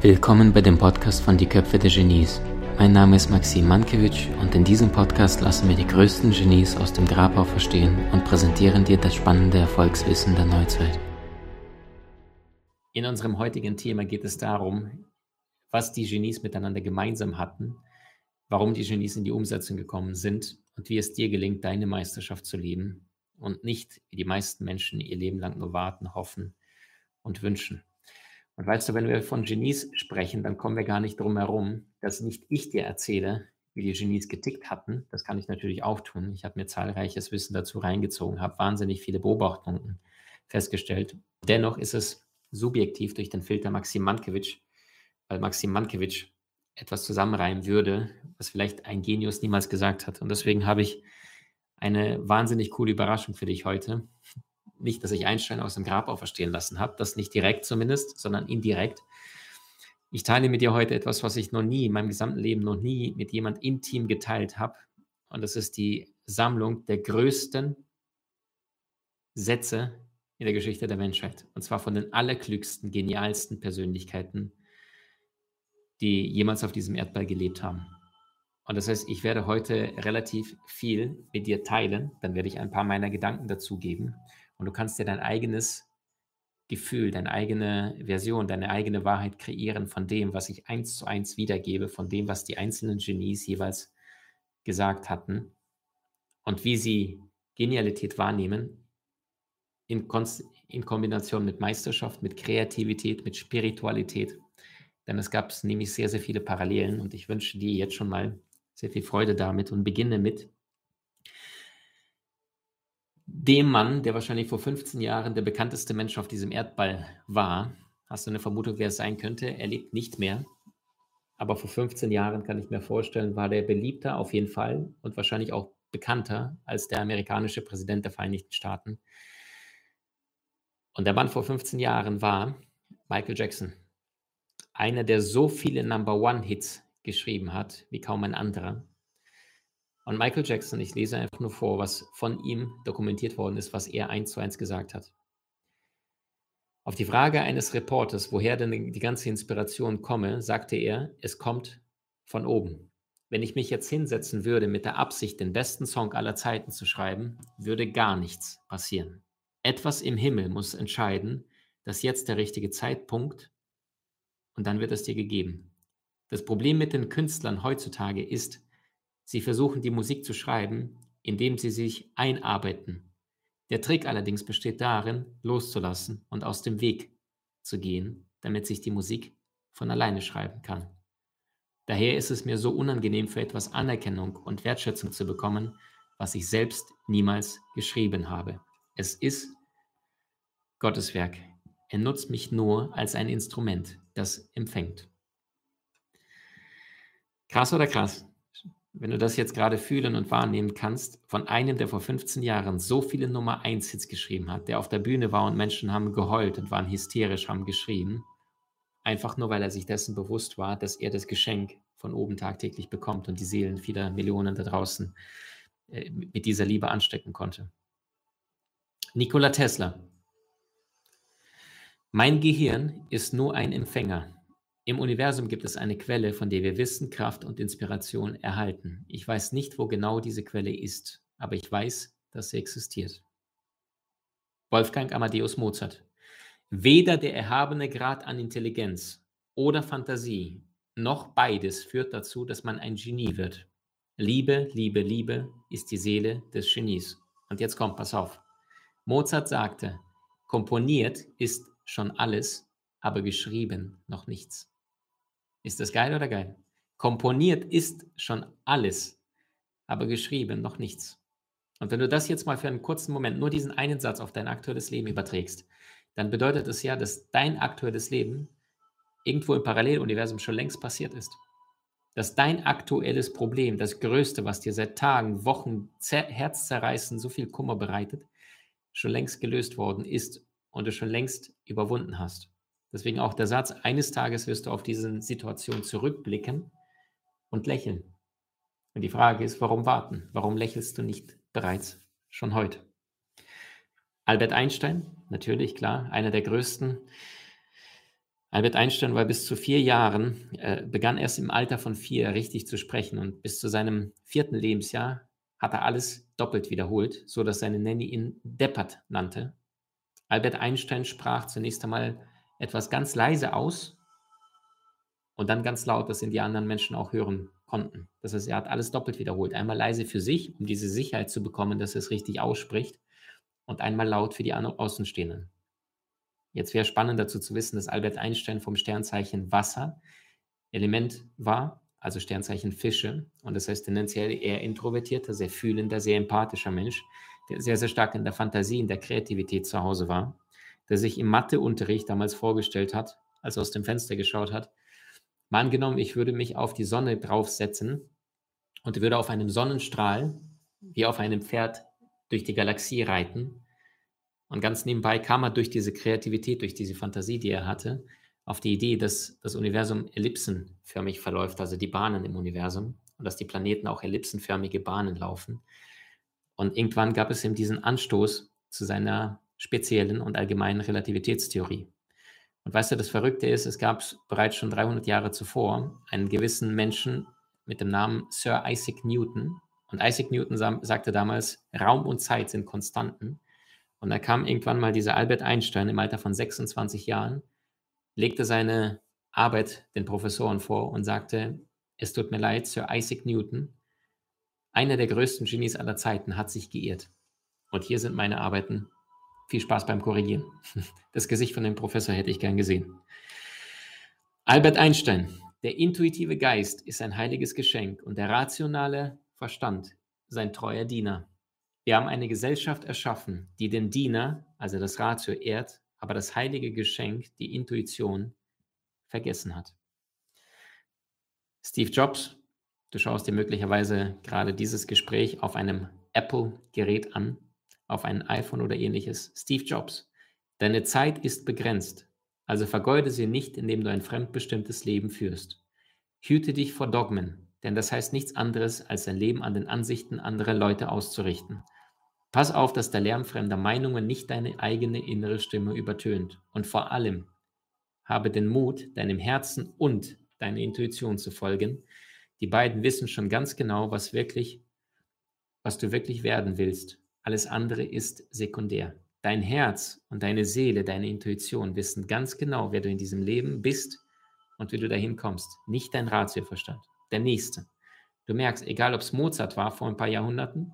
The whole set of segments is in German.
Willkommen bei dem Podcast von Die Köpfe der Genies. Mein Name ist Maxim Mankewitsch und in diesem Podcast lassen wir die größten Genies aus dem Grabau verstehen und präsentieren dir das spannende Erfolgswissen der Neuzeit. In unserem heutigen Thema geht es darum, was die Genies miteinander gemeinsam hatten, warum die Genies in die Umsetzung gekommen sind und wie es dir gelingt, deine Meisterschaft zu leben und nicht, wie die meisten Menschen ihr Leben lang nur warten, hoffen und wünschen. Und weißt du, wenn wir von Genies sprechen, dann kommen wir gar nicht drum herum, dass nicht ich dir erzähle, wie die Genies getickt hatten. Das kann ich natürlich auch tun. Ich habe mir zahlreiches Wissen dazu reingezogen, habe wahnsinnig viele Beobachtungen festgestellt. Dennoch ist es subjektiv durch den Filter Maxim Mankiewicz, weil Maxim Mankiewicz etwas zusammenreimen würde, was vielleicht ein Genius niemals gesagt hat. Und deswegen habe ich eine wahnsinnig coole Überraschung für dich heute nicht, dass ich Einstein aus dem Grab auferstehen lassen habe, das nicht direkt zumindest, sondern indirekt. Ich teile mit dir heute etwas, was ich noch nie in meinem gesamten Leben noch nie mit jemand intim geteilt habe. Und das ist die Sammlung der größten Sätze in der Geschichte der Menschheit. Und zwar von den allerklügsten, genialsten Persönlichkeiten, die jemals auf diesem Erdball gelebt haben. Und das heißt, ich werde heute relativ viel mit dir teilen. Dann werde ich ein paar meiner Gedanken dazugeben. Und du kannst dir dein eigenes Gefühl, deine eigene Version, deine eigene Wahrheit kreieren von dem, was ich eins zu eins wiedergebe, von dem, was die einzelnen Genies jeweils gesagt hatten und wie sie Genialität wahrnehmen in, in Kombination mit Meisterschaft, mit Kreativität, mit Spiritualität. Denn es gab nämlich sehr, sehr viele Parallelen und ich wünsche dir jetzt schon mal sehr viel Freude damit und beginne mit dem Mann, der wahrscheinlich vor 15 Jahren der bekannteste Mensch auf diesem Erdball war. Hast du eine Vermutung, wer es sein könnte? Er lebt nicht mehr. Aber vor 15 Jahren kann ich mir vorstellen, war der beliebter auf jeden Fall und wahrscheinlich auch bekannter als der amerikanische Präsident der Vereinigten Staaten. Und der Mann vor 15 Jahren war Michael Jackson. Einer, der so viele Number One-Hits geschrieben hat wie kaum ein anderer. Und Michael Jackson, ich lese einfach nur vor, was von ihm dokumentiert worden ist, was er eins zu eins gesagt hat. Auf die Frage eines Reporters, woher denn die ganze Inspiration komme, sagte er, es kommt von oben. Wenn ich mich jetzt hinsetzen würde mit der Absicht, den besten Song aller Zeiten zu schreiben, würde gar nichts passieren. Etwas im Himmel muss entscheiden, dass jetzt der richtige Zeitpunkt und dann wird es dir gegeben. Das Problem mit den Künstlern heutzutage ist, Sie versuchen die Musik zu schreiben, indem sie sich einarbeiten. Der Trick allerdings besteht darin, loszulassen und aus dem Weg zu gehen, damit sich die Musik von alleine schreiben kann. Daher ist es mir so unangenehm, für etwas Anerkennung und Wertschätzung zu bekommen, was ich selbst niemals geschrieben habe. Es ist Gottes Werk. Er nutzt mich nur als ein Instrument, das empfängt. Krass oder krass? wenn du das jetzt gerade fühlen und wahrnehmen kannst, von einem, der vor 15 Jahren so viele Nummer 1 Hits geschrieben hat, der auf der Bühne war und Menschen haben geheult und waren hysterisch, haben geschrien, einfach nur weil er sich dessen bewusst war, dass er das Geschenk von oben tagtäglich bekommt und die Seelen vieler Millionen da draußen äh, mit dieser Liebe anstecken konnte. Nikola Tesla. Mein Gehirn ist nur ein Empfänger. Im Universum gibt es eine Quelle, von der wir Wissen, Kraft und Inspiration erhalten. Ich weiß nicht, wo genau diese Quelle ist, aber ich weiß, dass sie existiert. Wolfgang Amadeus Mozart. Weder der erhabene Grad an Intelligenz oder Fantasie, noch beides führt dazu, dass man ein Genie wird. Liebe, Liebe, Liebe ist die Seele des Genies. Und jetzt kommt, pass auf. Mozart sagte, komponiert ist schon alles, aber geschrieben noch nichts. Ist das geil oder geil? Komponiert ist schon alles, aber geschrieben noch nichts. Und wenn du das jetzt mal für einen kurzen Moment, nur diesen einen Satz auf dein aktuelles Leben überträgst, dann bedeutet es ja, dass dein aktuelles Leben irgendwo im Paralleluniversum schon längst passiert ist. Dass dein aktuelles Problem, das Größte, was dir seit Tagen, Wochen, Herz zerreißen, so viel Kummer bereitet, schon längst gelöst worden ist und du schon längst überwunden hast. Deswegen auch der Satz, eines Tages wirst du auf diese Situation zurückblicken und lächeln. Und die Frage ist, warum warten? Warum lächelst du nicht bereits schon heute? Albert Einstein, natürlich, klar, einer der größten. Albert Einstein war bis zu vier Jahren, äh, begann erst im Alter von vier richtig zu sprechen und bis zu seinem vierten Lebensjahr hat er alles doppelt wiederholt, so dass seine Nanny ihn Deppert nannte. Albert Einstein sprach zunächst einmal etwas ganz leise aus und dann ganz laut, dass ihn die anderen Menschen auch hören konnten. Das heißt, er hat alles doppelt wiederholt. Einmal leise für sich, um diese Sicherheit zu bekommen, dass er es richtig ausspricht und einmal laut für die Außenstehenden. Jetzt wäre spannend dazu zu wissen, dass Albert Einstein vom Sternzeichen Wasser Element war, also Sternzeichen Fische. Und das heißt tendenziell eher introvertierter, sehr fühlender, sehr empathischer Mensch, der sehr, sehr stark in der Fantasie, in der Kreativität zu Hause war, der sich im Matheunterricht damals vorgestellt hat, als er aus dem Fenster geschaut hat. Mal angenommen, ich würde mich auf die Sonne draufsetzen und würde auf einem Sonnenstrahl wie auf einem Pferd durch die Galaxie reiten und ganz nebenbei kam er durch diese Kreativität, durch diese Fantasie, die er hatte, auf die Idee, dass das Universum ellipsenförmig verläuft, also die Bahnen im Universum und dass die Planeten auch ellipsenförmige Bahnen laufen. Und irgendwann gab es ihm diesen Anstoß zu seiner speziellen und allgemeinen Relativitätstheorie. Und weißt du, das Verrückte ist, es gab bereits schon 300 Jahre zuvor einen gewissen Menschen mit dem Namen Sir Isaac Newton. Und Isaac Newton sagte damals, Raum und Zeit sind Konstanten. Und da kam irgendwann mal dieser Albert Einstein im Alter von 26 Jahren, legte seine Arbeit den Professoren vor und sagte, es tut mir leid, Sir Isaac Newton, einer der größten Genies aller Zeiten, hat sich geirrt. Und hier sind meine Arbeiten. Viel Spaß beim Korrigieren. Das Gesicht von dem Professor hätte ich gern gesehen. Albert Einstein, der intuitive Geist ist ein heiliges Geschenk und der rationale Verstand sein treuer Diener. Wir haben eine Gesellschaft erschaffen, die den Diener, also das Ratio, ehrt, aber das heilige Geschenk, die Intuition, vergessen hat. Steve Jobs, du schaust dir möglicherweise gerade dieses Gespräch auf einem Apple-Gerät an, auf ein iPhone oder ähnliches. Steve Jobs, deine Zeit ist begrenzt, also vergeude sie nicht, indem du ein fremdbestimmtes Leben führst. Hüte dich vor Dogmen, denn das heißt nichts anderes, als dein Leben an den Ansichten anderer Leute auszurichten. Pass auf, dass der Lärm fremder Meinungen nicht deine eigene innere Stimme übertönt. Und vor allem habe den Mut, deinem Herzen und deiner Intuition zu folgen. Die beiden wissen schon ganz genau, was wirklich, was du wirklich werden willst. Alles andere ist sekundär. Dein Herz und deine Seele, deine Intuition wissen ganz genau, wer du in diesem Leben bist und wie du dahin kommst. Nicht dein Ratioverstand, der Nächste. Du merkst, egal ob es Mozart war vor ein paar Jahrhunderten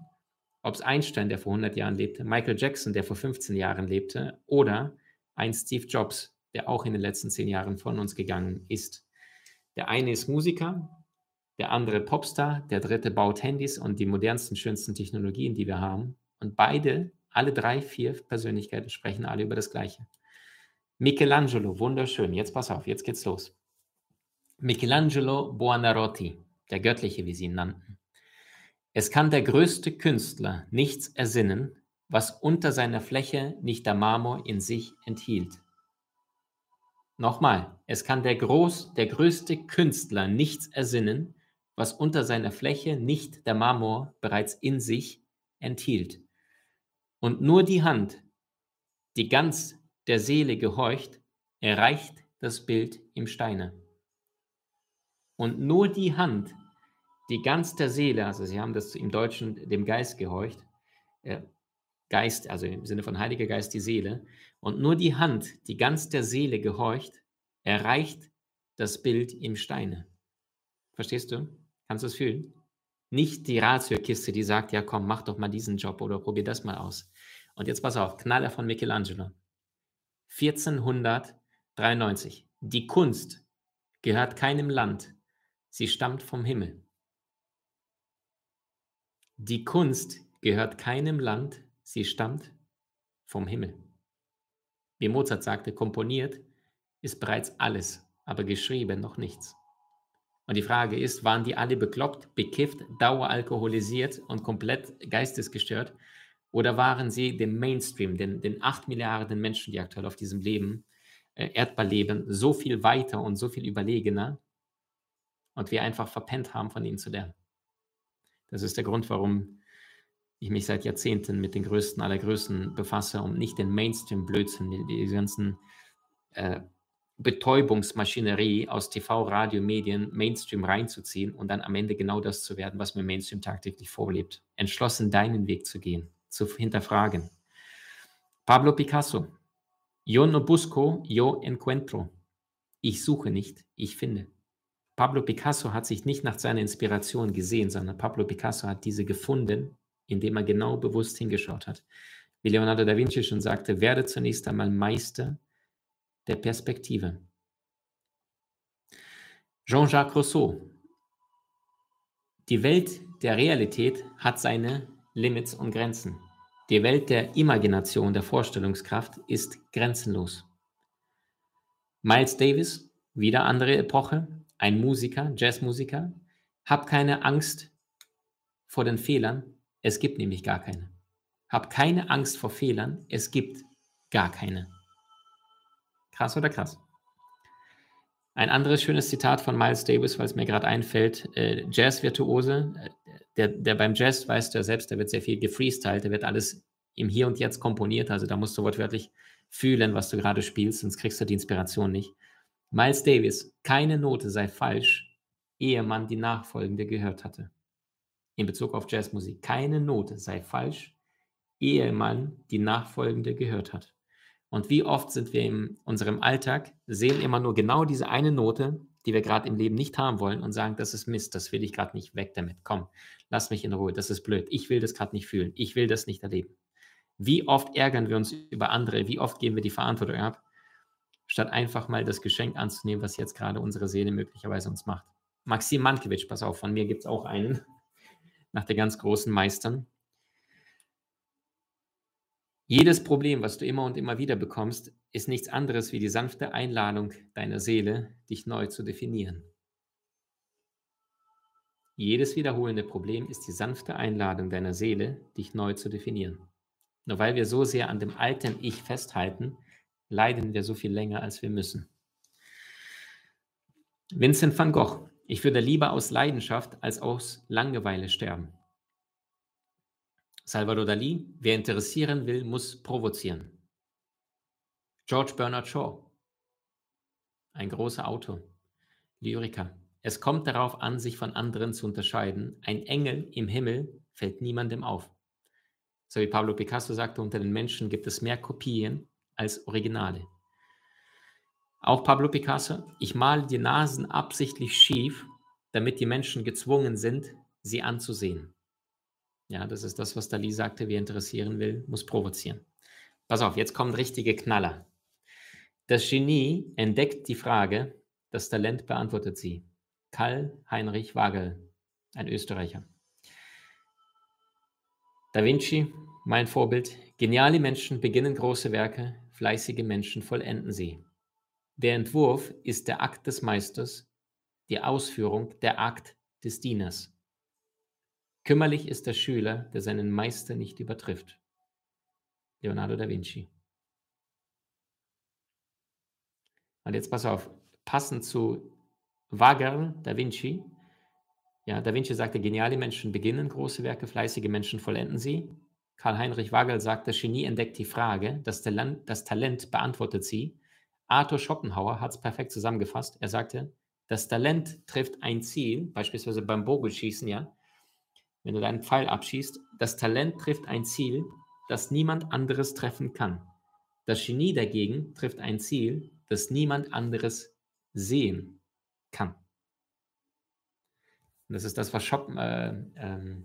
ob es Einstein, der vor 100 Jahren lebte, Michael Jackson, der vor 15 Jahren lebte, oder ein Steve Jobs, der auch in den letzten zehn Jahren von uns gegangen ist. Der eine ist Musiker, der andere Popstar, der dritte baut Handys und die modernsten, schönsten Technologien, die wir haben. Und beide, alle drei, vier Persönlichkeiten sprechen alle über das Gleiche. Michelangelo, wunderschön. Jetzt pass auf, jetzt geht's los. Michelangelo Buonarroti, der Göttliche, wie sie ihn nannten. Es kann der größte Künstler nichts ersinnen, was unter seiner Fläche nicht der Marmor in sich enthielt. Nochmal, es kann der, groß, der größte Künstler nichts ersinnen, was unter seiner Fläche nicht der Marmor bereits in sich enthielt. Und nur die Hand, die ganz der Seele gehorcht, erreicht das Bild im Steine. Und nur die Hand, die ganz der Seele, also sie haben das im Deutschen dem Geist gehorcht, äh, Geist, also im Sinne von Heiliger Geist die Seele, und nur die Hand, die ganz der Seele gehorcht, erreicht das Bild im Steine. Verstehst du? Kannst du es fühlen? Nicht die Ratio-Kiste, die sagt, ja komm, mach doch mal diesen Job oder probier das mal aus. Und jetzt pass auf, Knaller von Michelangelo. 1493. Die Kunst gehört keinem Land, sie stammt vom Himmel. Die Kunst gehört keinem Land, sie stammt vom Himmel. Wie Mozart sagte, komponiert ist bereits alles, aber geschrieben noch nichts. Und die Frage ist, waren die alle bekloppt, bekifft, daueralkoholisiert und komplett geistesgestört? Oder waren sie dem Mainstream, den, den 8 Milliarden Menschen, die aktuell auf diesem Leben, äh, Erdball leben, so viel weiter und so viel überlegener und wir einfach verpennt haben, von ihnen zu lernen? Das ist der Grund, warum ich mich seit Jahrzehnten mit den größten aller Größen befasse und nicht den Mainstream-Blödsinn, die, ganzen äh, Betäubungsmaschinerie aus TV, Radio, Medien, Mainstream reinzuziehen und dann am Ende genau das zu werden, was mir Mainstream tagtäglich vorlebt. Entschlossen, deinen Weg zu gehen, zu hinterfragen. Pablo Picasso. Yo no busco, yo encuentro. Ich suche nicht, ich finde. Pablo Picasso hat sich nicht nach seiner Inspiration gesehen, sondern Pablo Picasso hat diese gefunden, indem er genau bewusst hingeschaut hat. Wie Leonardo da Vinci schon sagte, werde zunächst einmal Meister der Perspektive. Jean-Jacques Rousseau. Die Welt der Realität hat seine Limits und Grenzen. Die Welt der Imagination, der Vorstellungskraft ist grenzenlos. Miles Davis, wieder andere Epoche, ein Musiker, Jazzmusiker. Hab keine Angst vor den Fehlern, es gibt nämlich gar keine. Hab keine Angst vor Fehlern, es gibt gar keine. Krass oder krass? Ein anderes schönes Zitat von Miles Davis, weil es mir gerade einfällt, äh, Jazz-Virtuose, äh, der, der beim Jazz, weißt du ja selbst, der wird sehr viel gefreestylt, der wird alles im Hier und Jetzt komponiert, also da musst du wortwörtlich fühlen, was du gerade spielst, sonst kriegst du die Inspiration nicht. Miles Davis, keine Note sei falsch, ehe man die nachfolgende gehört hatte. In Bezug auf Jazzmusik, keine Note sei falsch, ehe man die nachfolgende gehört hat. Und wie oft sind wir in unserem Alltag, sehen immer nur genau diese eine Note, die wir gerade im Leben nicht haben wollen und sagen, das ist Mist, das will ich gerade nicht weg damit. Komm, lass mich in Ruhe, das ist blöd. Ich will das gerade nicht fühlen, ich will das nicht erleben. Wie oft ärgern wir uns über andere, wie oft geben wir die Verantwortung ab, statt einfach mal das Geschenk anzunehmen, was jetzt gerade unsere Seele möglicherweise uns macht. Maxim Mankiewicz, pass auf, von mir gibt es auch einen, nach der ganz großen Meistern. Jedes Problem, was du immer und immer wieder bekommst, ist nichts anderes wie die sanfte Einladung deiner Seele, dich neu zu definieren. Jedes wiederholende Problem ist die sanfte Einladung deiner Seele, dich neu zu definieren. Nur weil wir so sehr an dem alten Ich festhalten, leiden wir so viel länger, als wir müssen. Vincent van Gogh. Ich würde lieber aus Leidenschaft als aus Langeweile sterben. Salvador Dali, wer interessieren will, muss provozieren. George Bernard Shaw, ein großer Autor, Lyriker. Es kommt darauf an, sich von anderen zu unterscheiden. Ein Engel im Himmel fällt niemandem auf. So wie Pablo Picasso sagte, unter den Menschen gibt es mehr Kopien als Originale. Auch Pablo Picasso, ich male die Nasen absichtlich schief, damit die Menschen gezwungen sind, sie anzusehen. Ja, das ist das, was Dali sagte, wer interessieren will, muss provozieren. Pass auf, jetzt kommen richtige Knaller. Das Genie entdeckt die Frage, das Talent beantwortet sie. Karl Heinrich Wagel, ein Österreicher. Da Vinci, mein Vorbild. Geniale Menschen beginnen große Werke, fleißige Menschen vollenden sie. Der Entwurf ist der Akt des Meisters, die Ausführung der Akt des Dieners. Kümmerlich ist der Schüler, der seinen Meister nicht übertrifft. Leonardo da Vinci. Und jetzt pass auf, passend zu Wagner da Vinci. Ja, da Vinci sagte, geniale Menschen beginnen große Werke, fleißige Menschen vollenden sie. Karl-Heinrich Wagel sagt, das Genie entdeckt die Frage, das Talent, das Talent beantwortet sie. Arthur Schopenhauer hat es perfekt zusammengefasst. Er sagte, das Talent trifft ein Ziel, beispielsweise beim Bogenschießen, ja, wenn du deinen Pfeil abschießt, das Talent trifft ein Ziel, das niemand anderes treffen kann. Das Genie dagegen trifft ein Ziel, das niemand anderes sehen kann. Und das ist das, was Schoppen, äh, äh,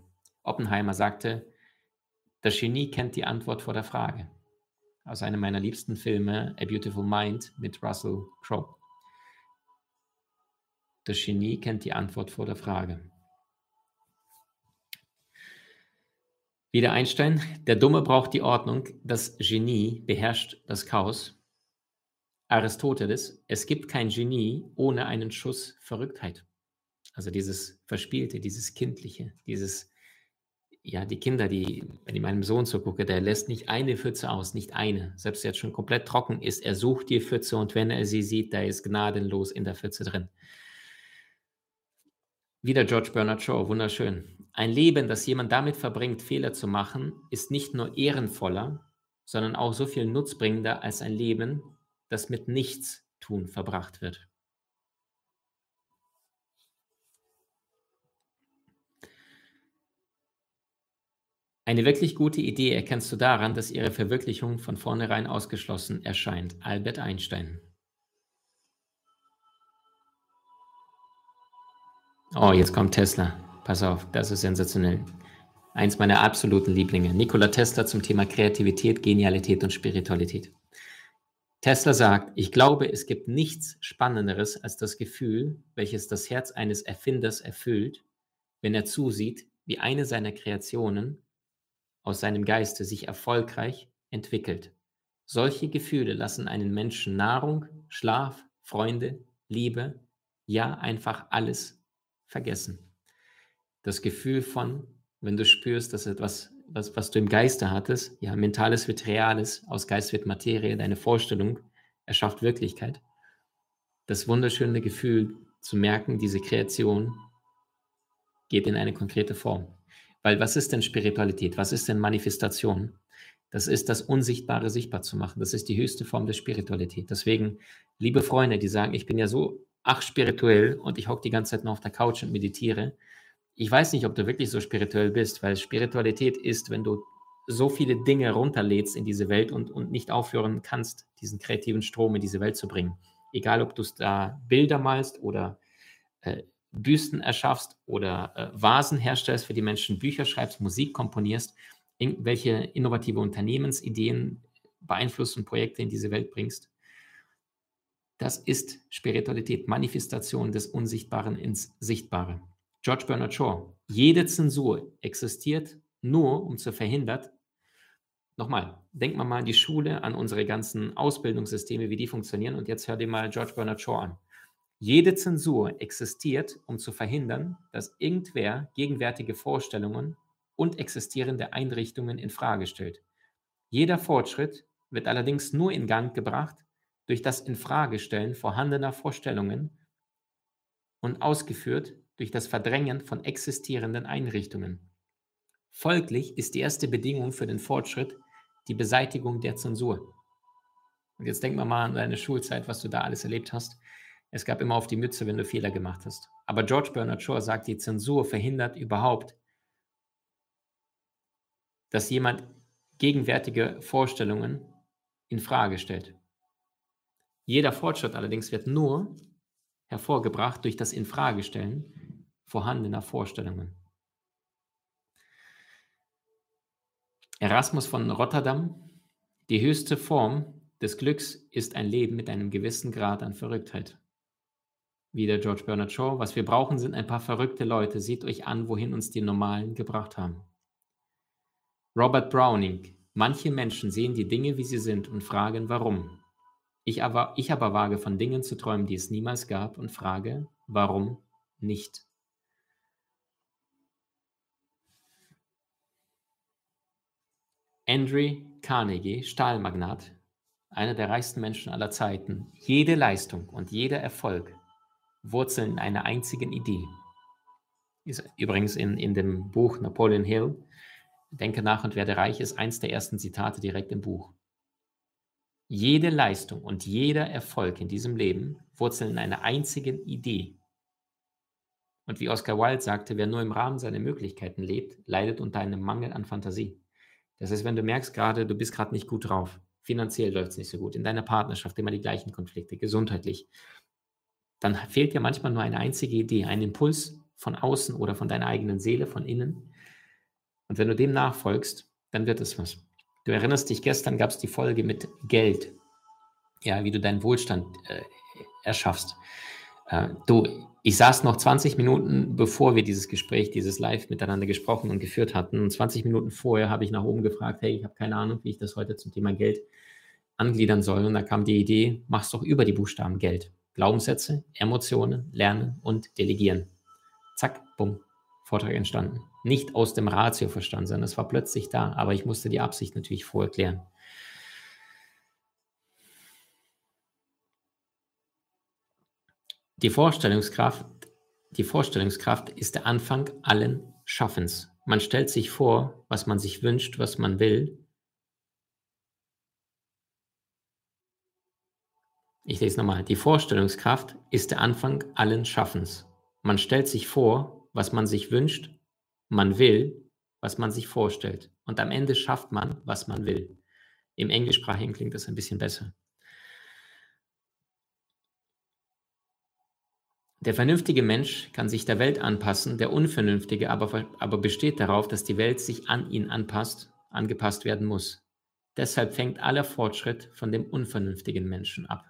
Oppenheimer sagte. Das Genie kennt die Antwort vor der Frage. Aus einem meiner liebsten Filme, A Beautiful Mind mit Russell Crowe. Das Genie kennt die Antwort vor der Frage. Wieder Einstein, der Dumme braucht die Ordnung, das Genie beherrscht das Chaos. Aristoteles, es gibt kein Genie ohne einen Schuss Verrücktheit. Also dieses Verspielte, dieses Kindliche, dieses, ja, die Kinder, die, wenn ich meinem Sohn zugucke, der lässt nicht eine Pfütze aus, nicht eine. Selbst jetzt schon komplett trocken ist, er sucht die Pfütze und wenn er sie sieht, da ist gnadenlos in der Pfütze drin. Wieder George Bernard Shaw, wunderschön. Ein Leben, das jemand damit verbringt, Fehler zu machen, ist nicht nur ehrenvoller, sondern auch so viel nutzbringender als ein Leben, das mit nichts tun verbracht wird. Eine wirklich gute Idee erkennst du daran, dass ihre Verwirklichung von vornherein ausgeschlossen erscheint. Albert Einstein. Oh, jetzt kommt Tesla. Pass auf, das ist sensationell. Eins meiner absoluten Lieblinge. Nikola Tesla zum Thema Kreativität, Genialität und Spiritualität. Tesla sagt, ich glaube, es gibt nichts Spannenderes als das Gefühl, welches das Herz eines Erfinders erfüllt, wenn er zusieht, wie eine seiner Kreationen aus seinem Geiste sich erfolgreich entwickelt. Solche Gefühle lassen einen Menschen Nahrung, Schlaf, Freunde, Liebe, ja einfach alles vergessen. Das Gefühl von, wenn du spürst, dass etwas, was, was du im Geiste hattest, ja, mentales wird reales, aus Geist wird Materie, deine Vorstellung erschafft Wirklichkeit. Das wunderschöne Gefühl zu merken, diese Kreation geht in eine konkrete Form. Weil was ist denn Spiritualität? Was ist denn Manifestation? Das ist das Unsichtbare sichtbar zu machen. Das ist die höchste Form der Spiritualität. Deswegen, liebe Freunde, die sagen, ich bin ja so ach spirituell und ich hocke die ganze Zeit nur auf der Couch und meditiere. Ich weiß nicht, ob du wirklich so spirituell bist, weil Spiritualität ist, wenn du so viele Dinge runterlädst in diese Welt und, und nicht aufhören kannst, diesen kreativen Strom in diese Welt zu bringen. Egal, ob du es da Bilder malst oder äh, Büsten erschaffst oder äh, Vasen herstellst für die Menschen, Bücher schreibst, Musik komponierst, welche innovative Unternehmensideen beeinflusst und Projekte in diese Welt bringst. Das ist Spiritualität, Manifestation des Unsichtbaren ins Sichtbare. George Bernard Shaw, jede Zensur existiert nur, um zu verhindern, nochmal, denk mal mal an die Schule, an unsere ganzen Ausbildungssysteme, wie die funktionieren und jetzt hör dir mal George Bernard Shaw an. Jede Zensur existiert, um zu verhindern, dass irgendwer gegenwärtige Vorstellungen und existierende Einrichtungen in Frage stellt. Jeder Fortschritt wird allerdings nur in Gang gebracht durch das Infragestellen vorhandener Vorstellungen und ausgeführt durch das Verdrängen von existierenden Einrichtungen. Folglich ist die erste Bedingung für den Fortschritt die Beseitigung der Zensur. Und jetzt denk mal an deine Schulzeit, was du da alles erlebt hast. Es gab immer auf die Mütze, wenn du Fehler gemacht hast. Aber George Bernard Shaw sagt, die Zensur verhindert überhaupt, dass jemand gegenwärtige Vorstellungen in Frage stellt. Jeder Fortschritt allerdings wird nur hervorgebracht durch das Infragestellen vorhandener Vorstellungen. Erasmus von Rotterdam, die höchste Form des Glücks ist ein Leben mit einem gewissen Grad an Verrücktheit wie der George Bernard Shaw. Was wir brauchen, sind ein paar verrückte Leute. Seht euch an, wohin uns die Normalen gebracht haben. Robert Browning. Manche Menschen sehen die Dinge, wie sie sind und fragen, warum. Ich aber, ich aber wage von Dingen zu träumen, die es niemals gab und frage, warum nicht. Andrew Carnegie, Stahlmagnat, einer der reichsten Menschen aller Zeiten. Jede Leistung und jeder Erfolg Wurzeln in einer einzigen Idee. Ist übrigens in, in dem Buch Napoleon Hill, Denke nach und werde reich, ist eins der ersten Zitate direkt im Buch. Jede Leistung und jeder Erfolg in diesem Leben wurzeln in einer einzigen Idee. Und wie Oscar Wilde sagte, wer nur im Rahmen seiner Möglichkeiten lebt, leidet unter einem Mangel an Fantasie. Das heißt, wenn du merkst gerade, du bist gerade nicht gut drauf, finanziell läuft es nicht so gut, in deiner Partnerschaft immer die gleichen Konflikte, gesundheitlich, dann fehlt dir manchmal nur eine einzige Idee, ein Impuls von außen oder von deiner eigenen Seele, von innen. Und wenn du dem nachfolgst, dann wird es was. Du erinnerst dich, gestern gab es die Folge mit Geld, ja, wie du deinen Wohlstand äh, erschaffst. Äh, du, ich saß noch 20 Minuten, bevor wir dieses Gespräch, dieses Live miteinander gesprochen und geführt hatten. Und 20 Minuten vorher habe ich nach oben gefragt, hey, ich habe keine Ahnung, wie ich das heute zum Thema Geld angliedern soll. Und da kam die Idee, mach's doch über die Buchstaben Geld. Glaubenssätze, Emotionen, Lernen und Delegieren. Zack, bumm, Vortrag entstanden. Nicht aus dem Ratio verstanden, sondern es war plötzlich da, aber ich musste die Absicht natürlich vorerklären. Die Vorstellungskraft Die Vorstellungskraft ist der Anfang allen Schaffens. Man stellt sich vor, was man sich wünscht, was man will. Ich lese nochmal. Die Vorstellungskraft ist der Anfang allen Schaffens. Man stellt sich vor, was man sich wünscht, man will, was man sich vorstellt. Und am Ende schafft man, was man will. Im Englischsprachigen klingt das ein bisschen besser. Der vernünftige Mensch kann sich der Welt anpassen, der Unvernünftige aber, aber besteht darauf, dass die Welt sich an ihn anpasst, angepasst werden muss. Deshalb fängt aller Fortschritt von dem unvernünftigen Menschen ab.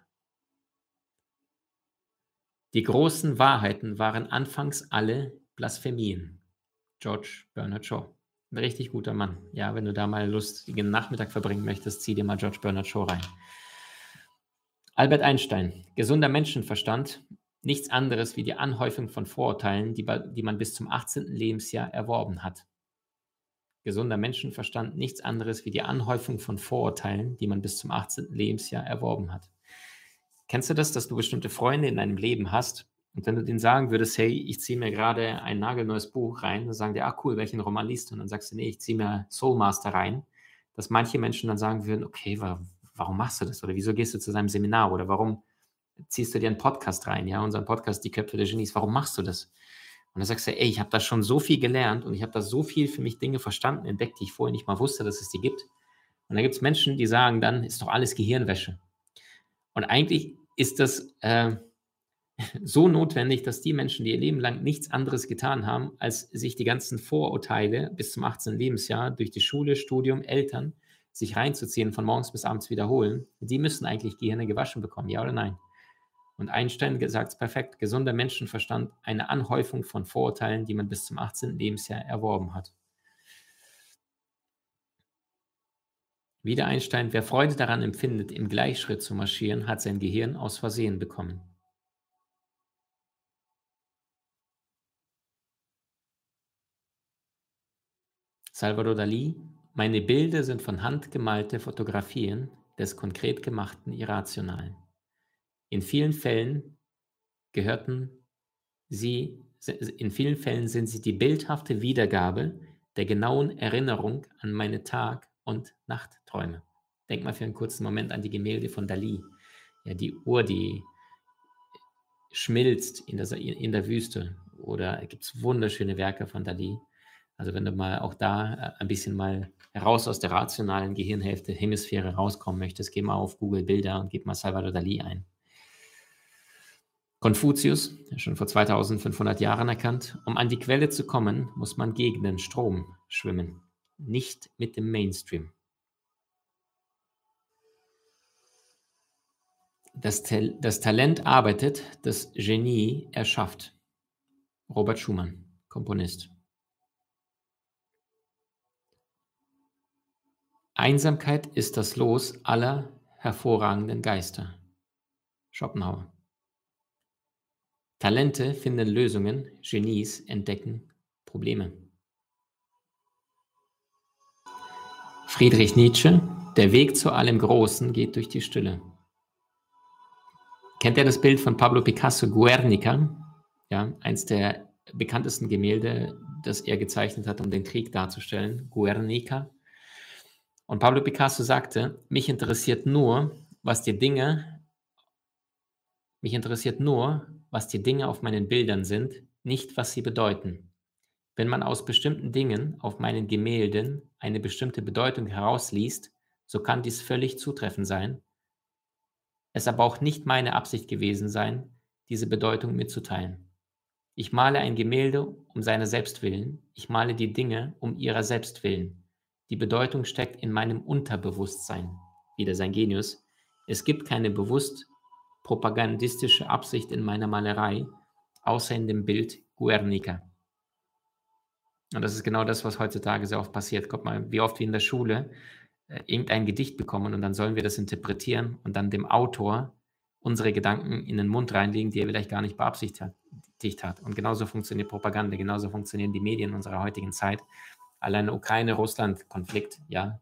Die großen Wahrheiten waren anfangs alle Blasphemien. George Bernard Shaw. Ein richtig guter Mann. Ja, wenn du da mal lustigen Nachmittag verbringen möchtest, zieh dir mal George Bernard Shaw rein. Albert Einstein. Gesunder Menschenverstand nichts anderes wie die Anhäufung von Vorurteilen, die, die man bis zum 18. Lebensjahr erworben hat. Gesunder Menschenverstand, nichts anderes wie die Anhäufung von Vorurteilen, die man bis zum 18. Lebensjahr erworben hat. Kennst du das, dass du bestimmte Freunde in deinem Leben hast und wenn du denen sagen würdest, hey, ich ziehe mir gerade ein nagelneues Buch rein, dann sagen die, ah cool, welchen Roman liest du? Und dann sagst du, nee, ich ziehe mir Soulmaster rein, dass manche Menschen dann sagen würden, okay, warum machst du das? Oder wieso gehst du zu seinem Seminar? Oder warum ziehst du dir einen Podcast rein, ja, unseren Podcast Die Köpfe der Genies, warum machst du das? Und dann sagst du, ey, ich habe da schon so viel gelernt und ich habe da so viel für mich Dinge verstanden, entdeckt, die ich vorher nicht mal wusste, dass es die gibt. Und da gibt es Menschen, die sagen dann, ist doch alles Gehirnwäsche. Und eigentlich ist das äh, so notwendig, dass die Menschen, die ihr Leben lang nichts anderes getan haben, als sich die ganzen Vorurteile bis zum 18. Lebensjahr durch die Schule, Studium, Eltern sich reinzuziehen, von morgens bis abends wiederholen, die müssen eigentlich Gehirne gewaschen bekommen, ja oder nein? Und Einstein sagt es perfekt, gesunder Menschenverstand, eine Anhäufung von Vorurteilen, die man bis zum 18. Lebensjahr erworben hat. Wieder Einstein, wer Freude daran empfindet, im Gleichschritt zu marschieren, hat sein Gehirn aus Versehen bekommen. Salvador Dali, meine Bilder sind von Hand gemalte Fotografien des konkret gemachten Irrationalen. In vielen Fällen gehörten sie, in vielen Fällen sind sie die bildhafte Wiedergabe der genauen Erinnerung an meine Tag- und Nachtträume. Denk mal für einen kurzen Moment an die Gemälde von Dali. Ja, die Uhr, die schmilzt in der, in der Wüste. Oder gibt es wunderschöne Werke von Dali. Also wenn du mal auch da äh, ein bisschen mal raus aus der rationalen Gehirnhälfte, Hemisphäre rauskommen möchtest, geh mal auf Google Bilder und gib mal Salvador Dali ein. Konfuzius, schon vor 2500 Jahren erkannt, um an die Quelle zu kommen, muss man gegen den Strom schwimmen, nicht mit dem Mainstream. Das, das Talent arbeitet, das Genie erschafft. Robert Schumann, Komponist. Einsamkeit ist das Los aller hervorragenden Geister. Schopenhauer. Talente finden Lösungen, Genies entdecken Probleme. Friedrich Nietzsche, der Weg zu allem Großen geht durch die Stille. Kennt ihr das Bild von Pablo Picasso, Guernica? Ja, eins der bekanntesten Gemälde, das er gezeichnet hat, um den Krieg darzustellen, Guernica. Und Pablo Picasso sagte, mich interessiert nur, was die Dinge, mich interessiert nur, was die Dinge auf meinen Bildern sind, nicht was sie bedeuten. Wenn man aus bestimmten Dingen auf meinen Gemälden eine bestimmte Bedeutung herausliest, so kann dies völlig zutreffend sein, es aber auch nicht meine Absicht gewesen sein, diese Bedeutung mitzuteilen. Ich male ein Gemälde um seiner selbst willen, ich male die Dinge um ihrer selbst willen. Die Bedeutung steckt in meinem Unterbewusstsein, wieder sein Genius. Es gibt keine bewusst propagandistische Absicht in meiner Malerei, außer in dem Bild Guernica. Und das ist genau das, was heutzutage sehr oft passiert. Guck mal, wie oft wir in der Schule äh, irgendein Gedicht bekommen und dann sollen wir das interpretieren und dann dem Autor unsere Gedanken in den Mund reinlegen, die er vielleicht gar nicht beabsichtigt hat. Und genauso funktioniert Propaganda, genauso funktionieren die Medien unserer heutigen Zeit. Allein Ukraine-Russland-Konflikt, ja.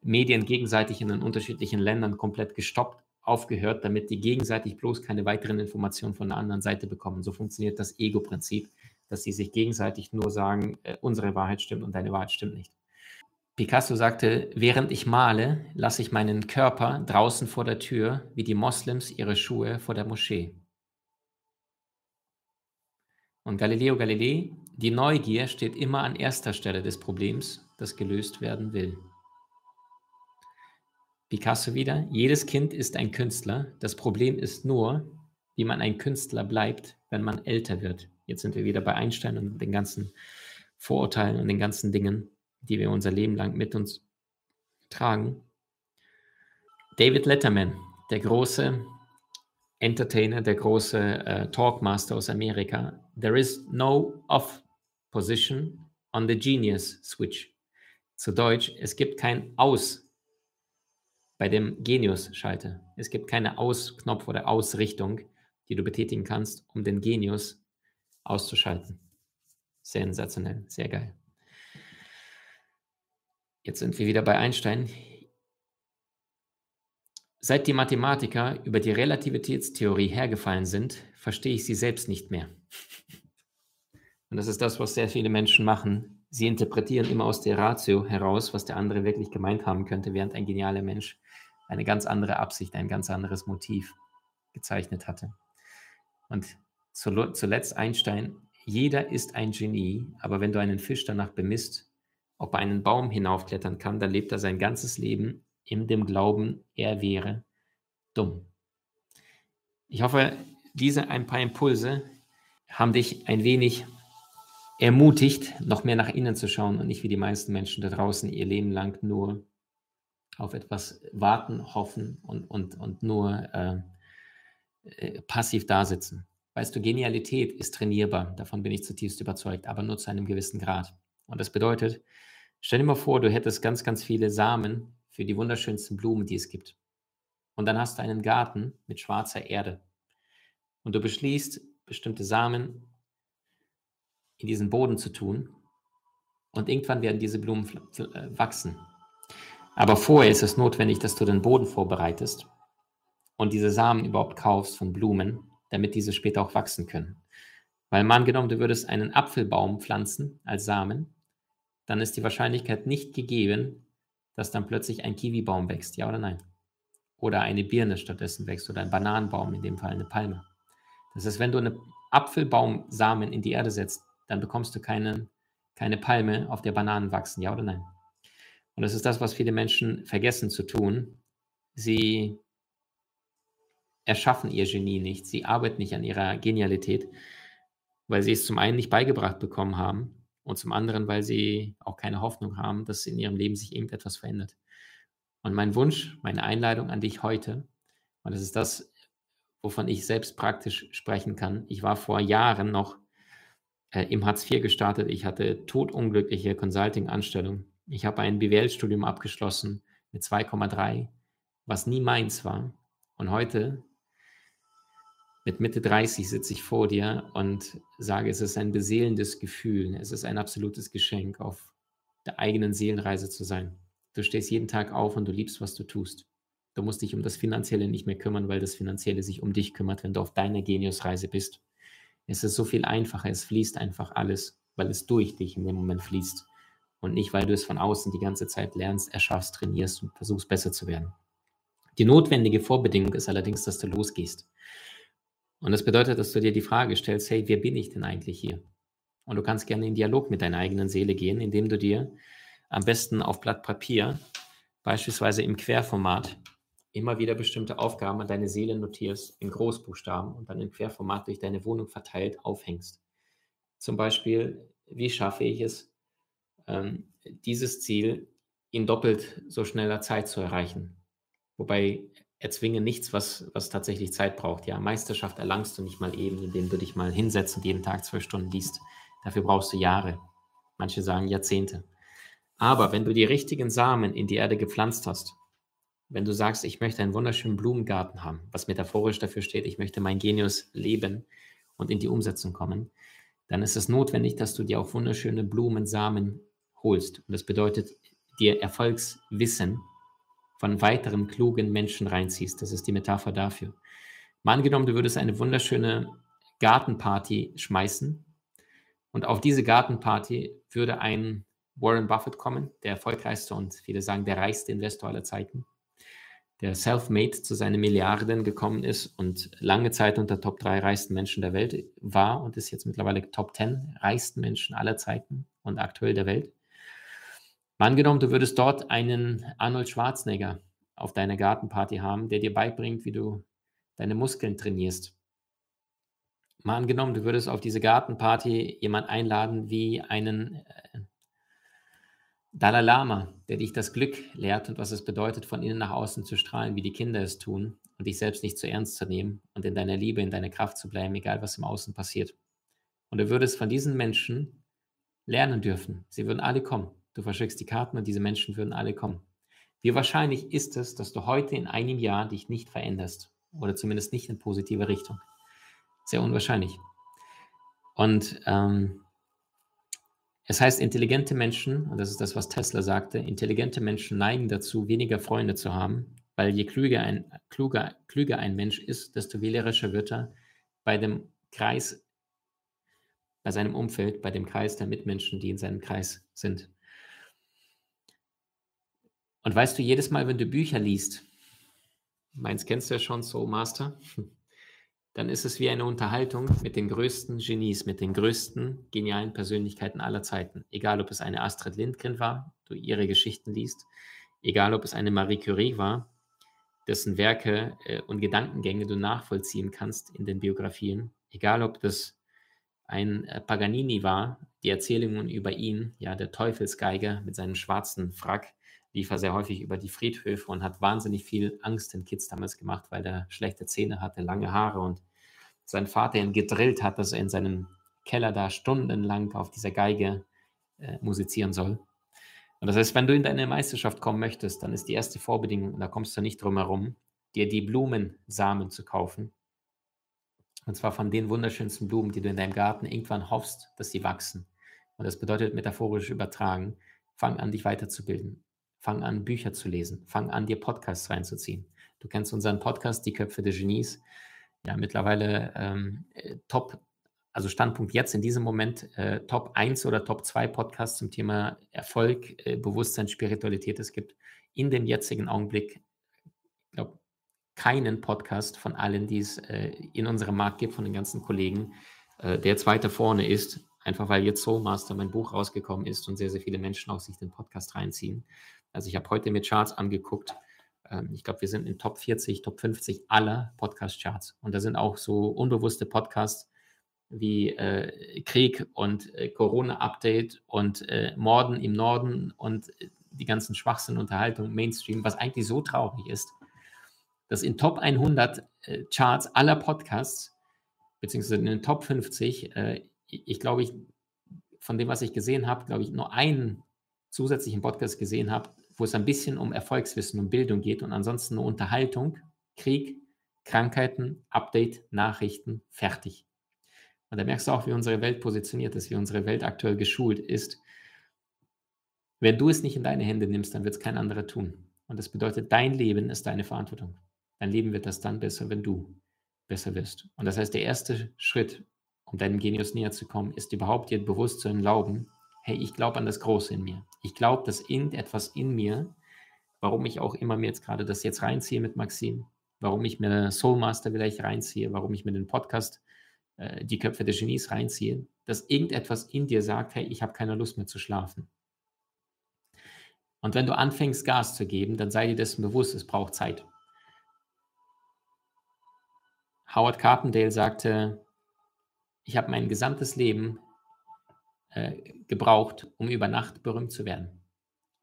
Medien gegenseitig in den unterschiedlichen Ländern komplett gestoppt aufgehört, damit die gegenseitig bloß keine weiteren Informationen von der anderen Seite bekommen. So funktioniert das Ego-Prinzip, dass sie sich gegenseitig nur sagen, äh, unsere Wahrheit stimmt und deine Wahrheit stimmt nicht. Picasso sagte, während ich male, lasse ich meinen Körper draußen vor der Tür, wie die Moslems ihre Schuhe vor der Moschee. Und Galileo Galilei, die Neugier steht immer an erster Stelle des Problems, das gelöst werden will. Picasso wieder, jedes Kind ist ein Künstler. Das Problem ist nur, wie man ein Künstler bleibt, wenn man älter wird. Jetzt sind wir wieder bei Einstein und den ganzen Vorurteilen und den ganzen Dingen, die wir unser Leben lang mit uns tragen. David Letterman, der große Entertainer, der große äh, Talkmaster aus Amerika. There is no off position on the genius switch. Zu Deutsch, es gibt kein Aus bei dem Genius-Schalter. Es gibt keine Ausknopf oder Ausrichtung, die du betätigen kannst, um den Genius auszuschalten. Sensationell, sehr geil. Jetzt sind wir wieder bei Einstein. Seit die Mathematiker über die Relativitätstheorie hergefallen sind, verstehe ich sie selbst nicht mehr. Und das ist das, was sehr viele Menschen machen. Sie interpretieren immer aus der Ratio heraus, was der andere wirklich gemeint haben könnte, während ein genialer Mensch eine ganz andere Absicht, ein ganz anderes Motiv gezeichnet hatte. Und zuletzt Einstein, jeder ist ein Genie, aber wenn du einen Fisch danach bemisst, ob er einen Baum hinaufklettern kann, dann lebt er sein ganzes Leben in dem Glauben, er wäre dumm. Ich hoffe, diese ein paar Impulse haben dich ein wenig ermutigt, noch mehr nach innen zu schauen und nicht wie die meisten Menschen da draußen ihr Leben lang nur auf etwas warten, hoffen und, und, und nur äh, äh, passiv dasitzen. Weißt du, Genialität ist trainierbar, davon bin ich zutiefst überzeugt, aber nur zu einem gewissen Grad. Und das bedeutet, stell dir mal vor, du hättest ganz, ganz viele Samen für die wunderschönsten Blumen, die es gibt. Und dann hast du einen Garten mit schwarzer Erde. Und du beschließt, bestimmte Samen in diesen Boden zu tun. Und irgendwann werden diese Blumen äh, wachsen. Aber vorher ist es notwendig, dass du den Boden vorbereitest und diese Samen überhaupt kaufst von Blumen, damit diese später auch wachsen können. Weil mal angenommen, du würdest einen Apfelbaum pflanzen als Samen, dann ist die Wahrscheinlichkeit nicht gegeben, dass dann plötzlich ein Kiwibaum wächst, ja oder nein? Oder eine Birne stattdessen wächst oder ein Bananenbaum, in dem Fall eine Palme. Das heißt, wenn du einen Apfelbaumsamen in die Erde setzt, dann bekommst du keine, keine Palme, auf der Bananen wachsen, ja oder nein? Und das ist das, was viele Menschen vergessen zu tun. Sie erschaffen ihr Genie nicht, sie arbeiten nicht an ihrer Genialität, weil sie es zum einen nicht beigebracht bekommen haben und zum anderen, weil sie auch keine Hoffnung haben, dass in ihrem Leben sich irgendetwas verändert. Und mein Wunsch, meine Einladung an dich heute, und das ist das, wovon ich selbst praktisch sprechen kann. Ich war vor Jahren noch äh, im Hartz IV gestartet. Ich hatte todunglückliche Consulting-Anstellung ich habe ein BWL-Studium abgeschlossen mit 2,3, was nie meins war. Und heute, mit Mitte 30, sitze ich vor dir und sage, es ist ein beseelendes Gefühl, es ist ein absolutes Geschenk, auf der eigenen Seelenreise zu sein. Du stehst jeden Tag auf und du liebst, was du tust. Du musst dich um das Finanzielle nicht mehr kümmern, weil das Finanzielle sich um dich kümmert, wenn du auf deiner Geniusreise bist. Es ist so viel einfacher, es fließt einfach alles, weil es durch dich in dem Moment fließt und nicht, weil du es von außen die ganze Zeit lernst, erschaffst, trainierst und versuchst besser zu werden. Die notwendige Vorbedingung ist allerdings, dass du losgehst. Und das bedeutet, dass du dir die Frage stellst, hey, wer bin ich denn eigentlich hier? Und du kannst gerne in Dialog mit deiner eigenen Seele gehen, indem du dir am besten auf Blatt Papier, beispielsweise im Querformat, immer wieder bestimmte Aufgaben an deine Seele notierst in Großbuchstaben und dann im Querformat durch deine Wohnung verteilt aufhängst. Zum Beispiel, wie schaffe ich es, ähm, dieses Ziel in doppelt so schneller Zeit zu erreichen. Wobei erzwinge nichts, was, was tatsächlich Zeit braucht. Ja, Meisterschaft erlangst du nicht mal eben, indem du dich mal hinsetzt und jeden Tag zwölf Stunden liest. Dafür brauchst du Jahre. Manche sagen Jahrzehnte. Aber wenn du die richtigen Samen in die Erde gepflanzt hast, wenn du sagst, ich möchte einen wunderschönen Blumengarten haben, was metaphorisch dafür steht, ich möchte mein Genius leben und in die Umsetzung kommen, dann ist es notwendig, dass du dir auch wunderschöne Blumensamen holst. Und das bedeutet dir Erfolgswissen von weiteren klugen Menschen reinziehst. Das ist die Metapher dafür. Mal angenommen, du würdest eine wunderschöne Gartenparty schmeißen und auf diese Gartenparty würde ein Warren Buffett kommen, der erfolgreichste und viele sagen der reichste Investor aller Zeiten, der self-made zu seinen Milliarden gekommen ist und lange Zeit unter Top 3 reichsten Menschen der Welt war und ist jetzt mittlerweile Top 10 reichsten Menschen aller Zeiten und aktuell der Welt. Mal angenommen, du würdest dort einen Arnold Schwarzenegger auf deiner Gartenparty haben, der dir beibringt, wie du deine Muskeln trainierst. Mal angenommen, du würdest auf diese Gartenparty jemand einladen wie einen äh, Dalai Lama, der dich das Glück lehrt und was es bedeutet, von innen nach außen zu strahlen, wie die Kinder es tun und dich selbst nicht zu ernst zu nehmen und in deiner Liebe, in deiner Kraft zu bleiben, egal was im Außen passiert. Und du würdest von diesen Menschen lernen dürfen. Sie würden alle kommen. Du verschickst die Karten und diese Menschen würden alle kommen. Wie wahrscheinlich ist es, dass du heute in einem Jahr dich nicht veränderst oder zumindest nicht in positive Richtung? Sehr unwahrscheinlich. Und ähm, es heißt, intelligente Menschen, und das ist das, was Tesla sagte, intelligente Menschen neigen dazu, weniger Freunde zu haben, weil je klüger ein, kluger, klüger ein Mensch ist, desto wählerischer wird er bei dem Kreis, bei seinem Umfeld, bei dem Kreis der Mitmenschen, die in seinem Kreis sind. Und weißt du, jedes Mal, wenn du Bücher liest, meins kennst du ja schon, Soul Master, dann ist es wie eine Unterhaltung mit den größten Genies, mit den größten genialen Persönlichkeiten aller Zeiten. Egal, ob es eine Astrid Lindgren war, du ihre Geschichten liest, egal, ob es eine Marie Curie war, dessen Werke äh, und Gedankengänge du nachvollziehen kannst in den Biografien, egal, ob das ein äh, Paganini war, die Erzählungen über ihn, ja, der Teufelsgeiger mit seinem schwarzen Frack, lief er sehr häufig über die Friedhöfe und hat wahnsinnig viel Angst den Kids damals gemacht, weil er schlechte Zähne hatte, lange Haare und sein Vater ihn gedrillt hat, dass er in seinem Keller da stundenlang auf dieser Geige äh, musizieren soll. Und das heißt, wenn du in deine Meisterschaft kommen möchtest, dann ist die erste Vorbedingung, und da kommst du nicht drum herum, dir die Blumensamen zu kaufen. Und zwar von den wunderschönsten Blumen, die du in deinem Garten irgendwann hoffst, dass sie wachsen. Und das bedeutet metaphorisch übertragen, fang an, dich weiterzubilden. Fang an, Bücher zu lesen. Fang an, dir Podcasts reinzuziehen. Du kennst unseren Podcast, Die Köpfe der Genies. Ja, mittlerweile ähm, äh, Top, also Standpunkt jetzt in diesem Moment, äh, Top 1 oder Top 2 Podcasts zum Thema Erfolg, äh, Bewusstsein, Spiritualität. Es gibt in dem jetzigen Augenblick, glaube, keinen Podcast von allen, die es äh, in unserem Markt gibt, von den ganzen Kollegen, äh, der jetzt weiter vorne ist, einfach weil jetzt Soul Master mein Buch rausgekommen ist und sehr, sehr viele Menschen auch sich den Podcast reinziehen. Also ich habe heute mir Charts angeguckt. Ähm, ich glaube, wir sind in Top 40, Top 50 aller Podcast-Charts. Und da sind auch so unbewusste Podcasts wie äh, Krieg und äh, Corona-Update und äh, Morden im Norden und äh, die ganzen Schwachsinn, Unterhaltung, Mainstream, was eigentlich so traurig ist, dass in Top 100 äh, Charts aller Podcasts, beziehungsweise in den Top 50, äh, ich glaube, ich, von dem, was ich gesehen habe, glaube ich, nur einen zusätzlichen Podcast gesehen habe, wo es ein bisschen um Erfolgswissen und Bildung geht und ansonsten nur Unterhaltung, Krieg, Krankheiten, Update, Nachrichten, fertig. Und da merkst du auch, wie unsere Welt positioniert ist, wie unsere Welt aktuell geschult ist. Wenn du es nicht in deine Hände nimmst, dann wird es kein anderer tun. Und das bedeutet, dein Leben ist deine Verantwortung. Dein Leben wird das dann besser, wenn du besser wirst. Und das heißt, der erste Schritt, um deinem Genius näher zu kommen, ist überhaupt dir bewusst zu erlauben, hey, ich glaube an das Große in mir. Ich glaube, dass irgendetwas in mir, warum ich auch immer mir jetzt gerade das jetzt reinziehe mit Maxim, warum ich mir Soulmaster vielleicht reinziehe, warum ich mir den Podcast äh, Die Köpfe der Genies reinziehe, dass irgendetwas in dir sagt, hey, ich habe keine Lust mehr zu schlafen. Und wenn du anfängst, Gas zu geben, dann sei dir dessen bewusst, es braucht Zeit. Howard Carpendale sagte, ich habe mein gesamtes Leben äh, gebraucht, um über Nacht berühmt zu werden.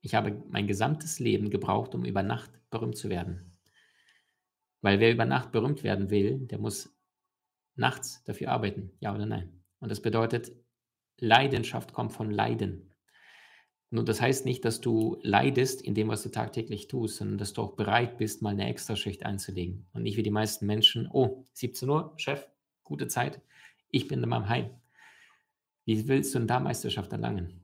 Ich habe mein gesamtes Leben gebraucht, um über Nacht berühmt zu werden. Weil wer über Nacht berühmt werden will, der muss nachts dafür arbeiten, ja oder nein. Und das bedeutet, Leidenschaft kommt von Leiden. Nur das heißt nicht, dass du leidest in dem, was du tagtäglich tust, sondern dass du auch bereit bist, mal eine Extraschicht einzulegen. Und nicht wie die meisten Menschen, oh, 17 Uhr, Chef, gute Zeit, ich bin in meinem Heim. Wie willst du denn da Meisterschaft erlangen?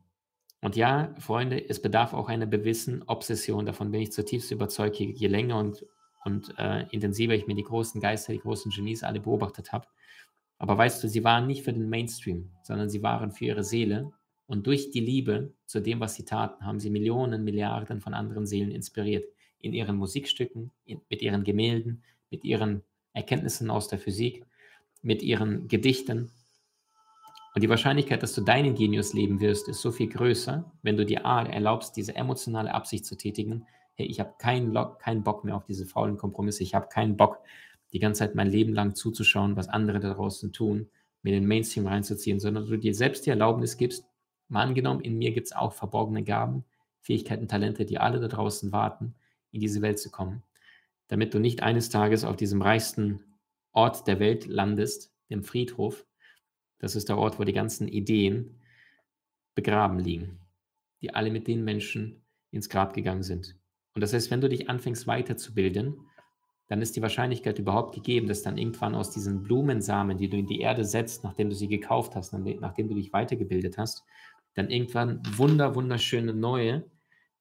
Und ja, Freunde, es bedarf auch einer gewissen Obsession. Davon bin ich zutiefst überzeugt, je, je länger und, und äh, intensiver ich mir die großen Geister, die großen Genies alle beobachtet habe. Aber weißt du, sie waren nicht für den Mainstream, sondern sie waren für ihre Seele. Und durch die Liebe zu dem, was sie taten, haben sie Millionen, Milliarden von anderen Seelen inspiriert. In ihren Musikstücken, in, mit ihren Gemälden, mit ihren Erkenntnissen aus der Physik, mit ihren Gedichten. Und die Wahrscheinlichkeit, dass du deinen Genius leben wirst, ist so viel größer, wenn du dir A, erlaubst, diese emotionale Absicht zu tätigen. Hey, ich habe keinen, keinen Bock mehr auf diese faulen Kompromisse. Ich habe keinen Bock, die ganze Zeit mein Leben lang zuzuschauen, was andere da draußen tun, mir den Mainstream reinzuziehen, sondern du dir selbst die Erlaubnis gibst, mal angenommen, in mir gibt es auch verborgene Gaben, Fähigkeiten, Talente, die alle da draußen warten, in diese Welt zu kommen, damit du nicht eines Tages auf diesem reichsten Ort der Welt landest, dem Friedhof. Das ist der Ort, wo die ganzen Ideen begraben liegen, die alle mit den Menschen ins Grab gegangen sind. Und das heißt, wenn du dich anfängst weiterzubilden, dann ist die Wahrscheinlichkeit überhaupt gegeben, dass dann irgendwann aus diesen Blumensamen, die du in die Erde setzt, nachdem du sie gekauft hast, nachdem du dich weitergebildet hast, dann irgendwann wunder, wunderschöne neue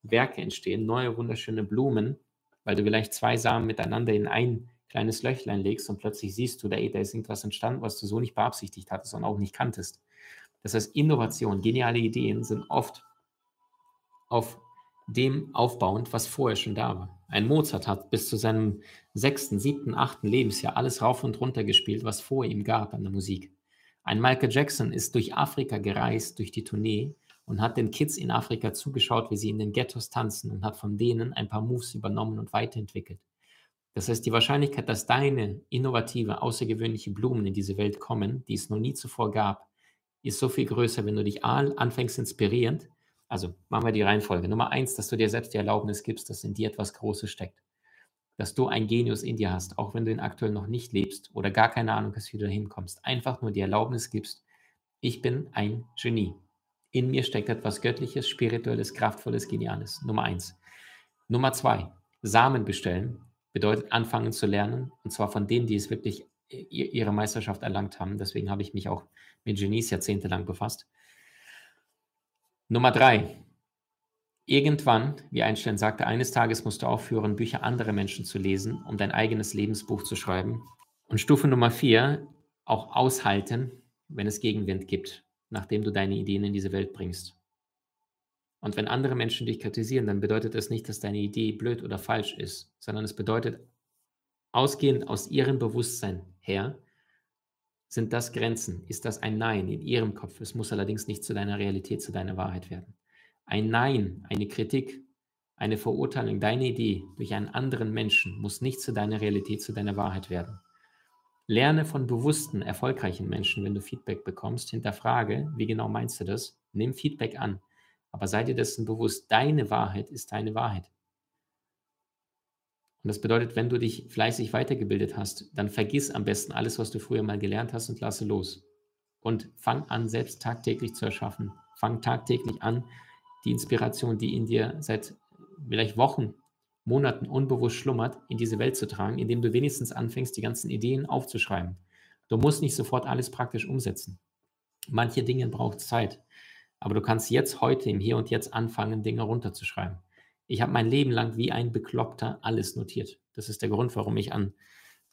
Werke entstehen, neue wunderschöne Blumen, weil du vielleicht zwei Samen miteinander in ein kleines Löchlein legst und plötzlich siehst du, da, ist irgendwas entstanden, was du so nicht beabsichtigt hattest und auch nicht kanntest. Das heißt, Innovation, geniale Ideen sind oft auf dem aufbauend, was vorher schon da war. Ein Mozart hat bis zu seinem sechsten, siebten, achten Lebensjahr alles rauf und runter gespielt, was vor ihm gab an der Musik. Ein Michael Jackson ist durch Afrika gereist, durch die Tournee und hat den Kids in Afrika zugeschaut, wie sie in den Ghettos tanzen und hat von denen ein paar Moves übernommen und weiterentwickelt. Das heißt, die Wahrscheinlichkeit, dass deine innovative, außergewöhnliche Blumen in diese Welt kommen, die es noch nie zuvor gab, ist so viel größer, wenn du dich anfängst inspirierend. Also machen wir die Reihenfolge. Nummer eins, dass du dir selbst die Erlaubnis gibst, dass in dir etwas Großes steckt. Dass du ein Genius in dir hast, auch wenn du ihn aktuell noch nicht lebst oder gar keine Ahnung hast, wie du da hinkommst. Einfach nur die Erlaubnis gibst, ich bin ein Genie. In mir steckt etwas Göttliches, Spirituelles, Kraftvolles, Geniales. Nummer eins. Nummer zwei, Samen bestellen bedeutet anfangen zu lernen und zwar von denen, die es wirklich ihre Meisterschaft erlangt haben. Deswegen habe ich mich auch mit Genies jahrzehntelang befasst. Nummer drei. Irgendwann, wie Einstein sagte, eines Tages musst du aufhören, Bücher anderer Menschen zu lesen, um dein eigenes Lebensbuch zu schreiben. Und Stufe Nummer vier, auch aushalten, wenn es Gegenwind gibt, nachdem du deine Ideen in diese Welt bringst. Und wenn andere Menschen dich kritisieren, dann bedeutet das nicht, dass deine Idee blöd oder falsch ist, sondern es bedeutet, ausgehend aus ihrem Bewusstsein her, sind das Grenzen? Ist das ein Nein in ihrem Kopf? Es muss allerdings nicht zu deiner Realität, zu deiner Wahrheit werden. Ein Nein, eine Kritik, eine Verurteilung, deine Idee durch einen anderen Menschen muss nicht zu deiner Realität, zu deiner Wahrheit werden. Lerne von bewussten, erfolgreichen Menschen, wenn du Feedback bekommst. Hinterfrage, wie genau meinst du das? Nimm Feedback an. Aber sei dir dessen bewusst, deine Wahrheit ist deine Wahrheit. Und das bedeutet, wenn du dich fleißig weitergebildet hast, dann vergiss am besten alles, was du früher mal gelernt hast und lasse los. Und fang an, selbst tagtäglich zu erschaffen. Fang tagtäglich an, die Inspiration, die in dir seit vielleicht Wochen, Monaten unbewusst schlummert, in diese Welt zu tragen, indem du wenigstens anfängst, die ganzen Ideen aufzuschreiben. Du musst nicht sofort alles praktisch umsetzen. Manche Dinge braucht Zeit. Aber du kannst jetzt heute im Hier und Jetzt anfangen, Dinge runterzuschreiben. Ich habe mein Leben lang wie ein Bekloppter alles notiert. Das ist der Grund, warum ich an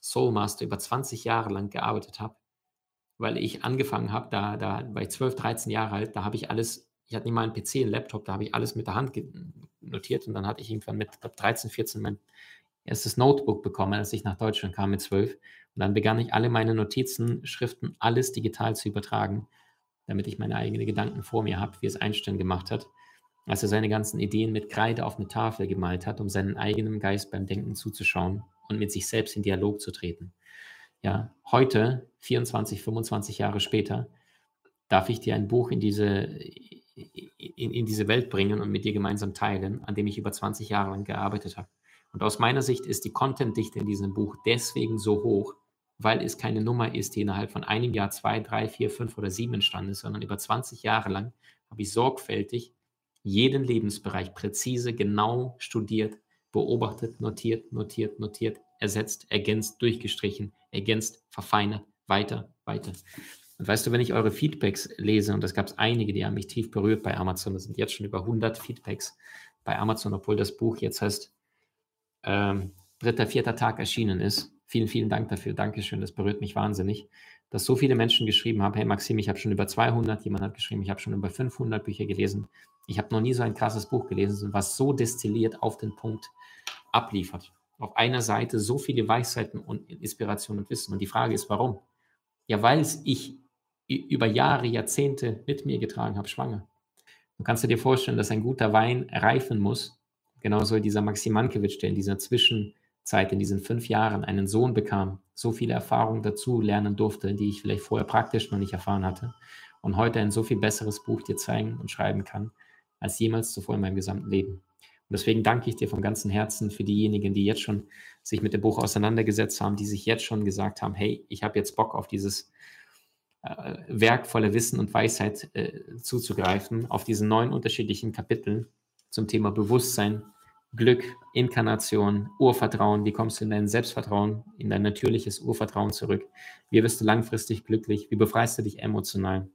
Soulmaster über 20 Jahre lang gearbeitet habe. Weil ich angefangen habe, da, da war ich 12, 13 Jahre alt, da habe ich alles, ich hatte nicht mal einen PC, einen Laptop, da habe ich alles mit der Hand notiert und dann hatte ich irgendwann mit glaub, 13, 14 mein erstes Notebook bekommen, als ich nach Deutschland kam mit 12. Und dann begann ich alle meine Notizen, Schriften, alles digital zu übertragen damit ich meine eigenen Gedanken vor mir habe, wie es Einstein gemacht hat, als er seine ganzen Ideen mit Kreide auf eine Tafel gemalt hat, um seinen eigenen Geist beim Denken zuzuschauen und mit sich selbst in Dialog zu treten. Ja, heute, 24, 25 Jahre später, darf ich dir ein Buch in diese, in, in diese Welt bringen und mit dir gemeinsam teilen, an dem ich über 20 Jahre lang gearbeitet habe. Und aus meiner Sicht ist die Contentdichte in diesem Buch deswegen so hoch, weil es keine Nummer ist, die innerhalb von einem Jahr, zwei, drei, vier, fünf oder sieben entstanden ist, sondern über 20 Jahre lang habe ich sorgfältig jeden Lebensbereich präzise, genau studiert, beobachtet, notiert, notiert, notiert, ersetzt, ergänzt, durchgestrichen, ergänzt, verfeinert, weiter, weiter. Und weißt du, wenn ich eure Feedbacks lese, und das gab es einige, die haben mich tief berührt bei Amazon, das sind jetzt schon über 100 Feedbacks bei Amazon, obwohl das Buch jetzt heißt, ähm, dritter, vierter Tag erschienen ist. Vielen, vielen Dank dafür. Dankeschön, das berührt mich wahnsinnig, dass so viele Menschen geschrieben haben, hey Maxim, ich habe schon über 200, jemand hat geschrieben, ich habe schon über 500 Bücher gelesen. Ich habe noch nie so ein krasses Buch gelesen, was so destilliert auf den Punkt abliefert. Auf einer Seite so viele Weisheiten und Inspiration und Wissen. Und die Frage ist, warum? Ja, weil es ich über Jahre, Jahrzehnte mit mir getragen habe, schwanger. Du kannst dir vorstellen, dass ein guter Wein reifen muss. Genauso dieser Maxim Mankiewicz, der in dieser Zwischenzeit, in diesen fünf Jahren einen Sohn bekam, so viele Erfahrungen dazu lernen durfte, die ich vielleicht vorher praktisch noch nicht erfahren hatte und heute ein so viel besseres Buch dir zeigen und schreiben kann, als jemals zuvor in meinem gesamten Leben. Und deswegen danke ich dir von ganzem Herzen für diejenigen, die jetzt schon sich mit dem Buch auseinandergesetzt haben, die sich jetzt schon gesagt haben, hey, ich habe jetzt Bock auf dieses äh, werkvolle Wissen und Weisheit äh, zuzugreifen, auf diese neun unterschiedlichen Kapiteln zum Thema Bewusstsein, Glück, Inkarnation, Urvertrauen. Wie kommst du in dein Selbstvertrauen, in dein natürliches Urvertrauen zurück? Wie wirst du langfristig glücklich? Wie befreist du dich emotional?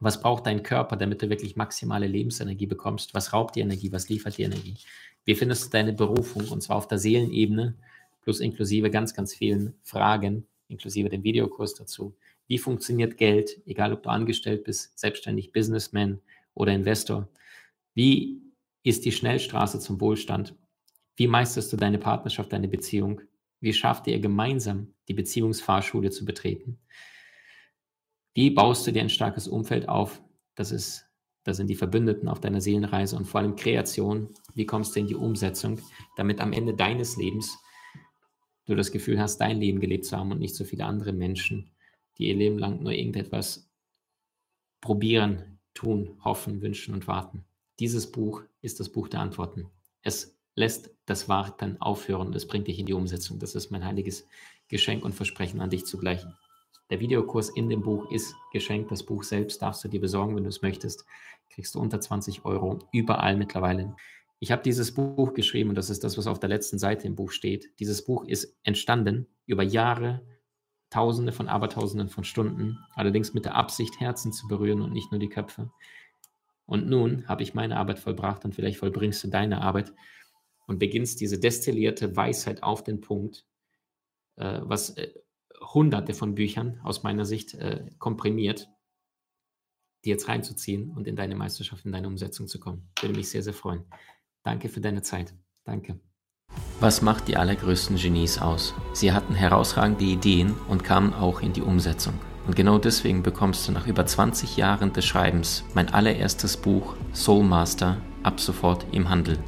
Was braucht dein Körper, damit du wirklich maximale Lebensenergie bekommst? Was raubt dir Energie? Was liefert dir Energie? Wie findest du deine Berufung? Und zwar auf der Seelenebene, plus inklusive ganz, ganz vielen Fragen, inklusive dem Videokurs dazu. Wie funktioniert Geld, egal ob du angestellt bist, selbstständig, Businessman oder Investor? Wie ist die Schnellstraße zum Wohlstand? Wie meisterst du deine Partnerschaft, deine Beziehung? Wie schafft ihr gemeinsam die Beziehungsfahrschule zu betreten? Wie baust du dir ein starkes Umfeld auf? Das ist, das sind die Verbündeten auf deiner Seelenreise und vor allem Kreation. Wie kommst du in die Umsetzung, damit am Ende deines Lebens du das Gefühl hast, dein Leben gelebt zu haben und nicht so viele andere Menschen, die ihr Leben lang nur irgendetwas probieren, tun, hoffen, wünschen und warten. Dieses Buch ist das Buch der Antworten. Es lässt das Warten aufhören es bringt dich in die Umsetzung. Das ist mein heiliges Geschenk und Versprechen an dich zugleich. Der Videokurs in dem Buch ist geschenkt. Das Buch selbst darfst du dir besorgen, wenn du es möchtest. Kriegst du unter 20 Euro überall mittlerweile. Ich habe dieses Buch geschrieben und das ist das, was auf der letzten Seite im Buch steht. Dieses Buch ist entstanden über Jahre Tausende von Abertausenden von Stunden, allerdings mit der Absicht, Herzen zu berühren und nicht nur die Köpfe. Und nun habe ich meine Arbeit vollbracht und vielleicht vollbringst du deine Arbeit und beginnst diese destillierte Weisheit auf den Punkt, äh, was äh, hunderte von Büchern aus meiner Sicht äh, komprimiert, die jetzt reinzuziehen und in deine Meisterschaft, in deine Umsetzung zu kommen. Würde mich sehr, sehr freuen. Danke für deine Zeit. Danke. Was macht die allergrößten Genies aus? Sie hatten herausragende Ideen und kamen auch in die Umsetzung. Und genau deswegen bekommst du nach über 20 Jahren des Schreibens mein allererstes Buch Soul Master ab sofort im Handel.